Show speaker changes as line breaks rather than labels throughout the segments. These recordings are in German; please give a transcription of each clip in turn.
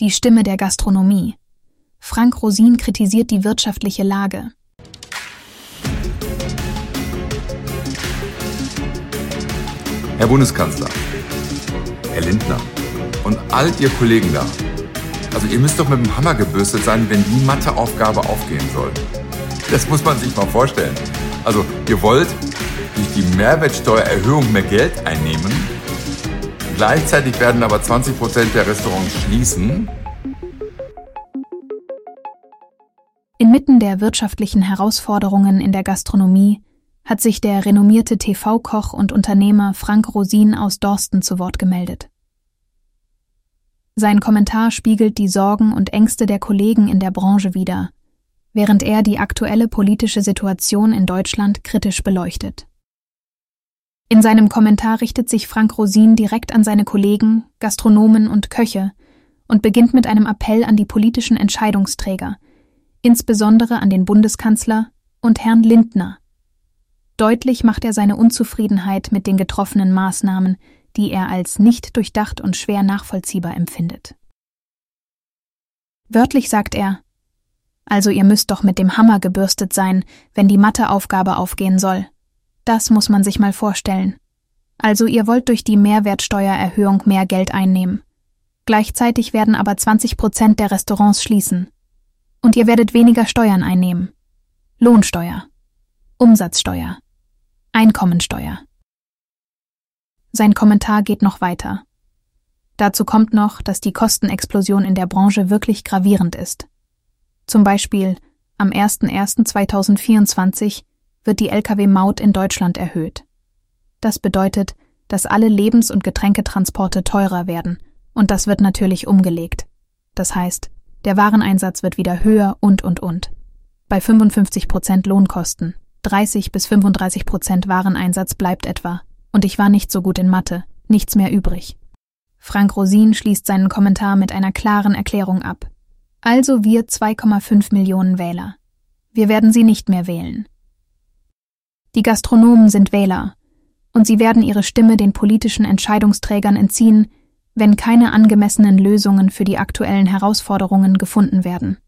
Die Stimme der Gastronomie. Frank Rosin kritisiert die wirtschaftliche Lage.
Herr Bundeskanzler, Herr Lindner und all Ihr Kollegen da. Also ihr müsst doch mit dem Hammer gebürstet sein, wenn die Matheaufgabe aufgehen soll. Das muss man sich mal vorstellen. Also ihr wollt durch die Mehrwertsteuererhöhung mehr Geld einnehmen, gleichzeitig werden aber 20 Prozent der Restaurants schließen.
Inmitten der wirtschaftlichen Herausforderungen in der Gastronomie hat sich der renommierte TV-Koch und Unternehmer Frank Rosin aus Dorsten zu Wort gemeldet. Sein Kommentar spiegelt die Sorgen und Ängste der Kollegen in der Branche wider, während er die aktuelle politische Situation in Deutschland kritisch beleuchtet. In seinem Kommentar richtet sich Frank Rosin direkt an seine Kollegen, Gastronomen und Köche und beginnt mit einem Appell an die politischen Entscheidungsträger, insbesondere an den Bundeskanzler und Herrn Lindner. Deutlich macht er seine Unzufriedenheit mit den getroffenen Maßnahmen, die er als nicht durchdacht und schwer nachvollziehbar empfindet. Wörtlich sagt er, also ihr müsst doch mit dem Hammer gebürstet sein, wenn die Matheaufgabe aufgehen soll. Das muss man sich mal vorstellen. Also ihr wollt durch die Mehrwertsteuererhöhung mehr Geld einnehmen. Gleichzeitig werden aber 20 Prozent der Restaurants schließen. Und ihr werdet weniger Steuern einnehmen. Lohnsteuer, Umsatzsteuer, Einkommensteuer. Sein Kommentar geht noch weiter. Dazu kommt noch, dass die Kostenexplosion in der Branche wirklich gravierend ist. Zum Beispiel am 01.01.2024 wird die Lkw-Maut in Deutschland erhöht. Das bedeutet, dass alle Lebens- und Getränketransporte teurer werden, und das wird natürlich umgelegt. Das heißt, der Wareneinsatz wird wieder höher und und und. Bei 55 Prozent Lohnkosten, 30 bis 35 Prozent Wareneinsatz bleibt etwa, und ich war nicht so gut in Mathe, nichts mehr übrig. Frank Rosin schließt seinen Kommentar mit einer klaren Erklärung ab. Also wir 2,5 Millionen Wähler. Wir werden sie nicht mehr wählen. Die Gastronomen sind Wähler, und sie werden ihre Stimme den politischen Entscheidungsträgern entziehen, wenn keine angemessenen Lösungen für die aktuellen Herausforderungen gefunden werden.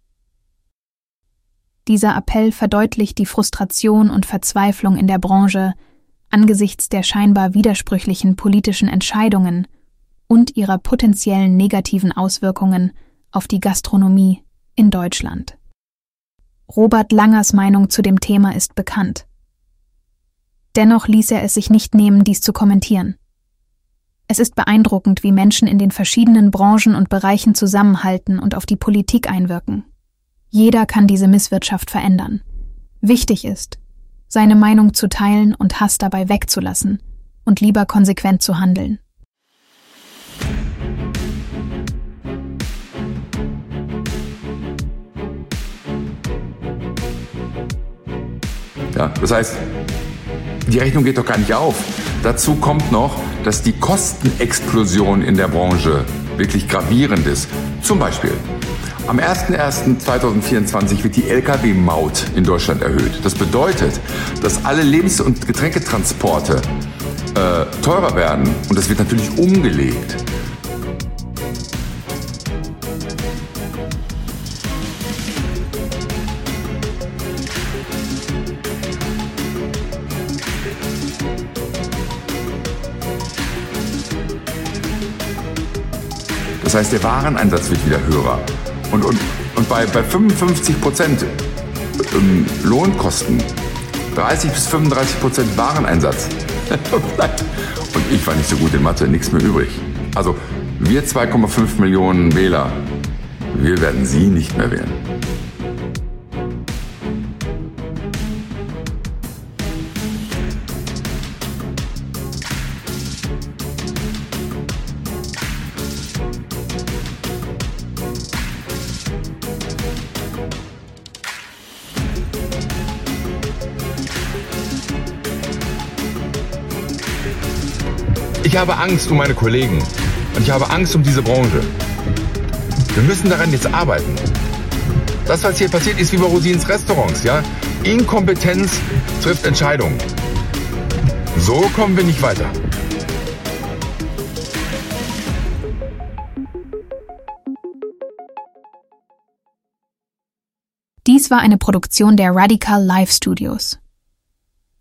Dieser Appell verdeutlicht die Frustration und Verzweiflung in der Branche, angesichts der scheinbar widersprüchlichen politischen Entscheidungen und ihrer potenziellen negativen Auswirkungen auf die Gastronomie in Deutschland. Robert Langers Meinung zu dem Thema ist bekannt. Dennoch ließ er es sich nicht nehmen, dies zu kommentieren. Es ist beeindruckend, wie Menschen in den verschiedenen Branchen und Bereichen zusammenhalten und auf die Politik einwirken. Jeder kann diese Misswirtschaft verändern. Wichtig ist, seine Meinung zu teilen und Hass dabei wegzulassen und lieber konsequent zu handeln.
Ja, das heißt, die Rechnung geht doch gar nicht auf. Dazu kommt noch, dass die Kostenexplosion in der Branche wirklich gravierend ist. Zum Beispiel am 01.01.2024 wird die Lkw-Maut in Deutschland erhöht. Das bedeutet, dass alle Lebens- und Getränketransporte äh, teurer werden und das wird natürlich umgelegt. Das heißt, der Wareneinsatz wird wieder höher. Und, und, und bei, bei 55 Prozent ähm, Lohnkosten, 30 bis 35 Prozent Wareneinsatz. und ich war nicht so gut in Mathe, nichts mehr übrig. Also wir 2,5 Millionen Wähler, wir werden Sie nicht mehr wählen. Ich habe Angst um meine Kollegen und ich habe Angst um diese Branche. Wir müssen daran jetzt arbeiten. Das, was hier passiert, ist wie bei Rosins Restaurants, ja? Inkompetenz trifft Entscheidungen. So kommen wir nicht weiter.
Dies war eine Produktion der Radical Live Studios.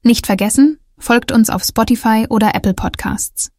Nicht vergessen, folgt uns auf Spotify oder Apple Podcasts.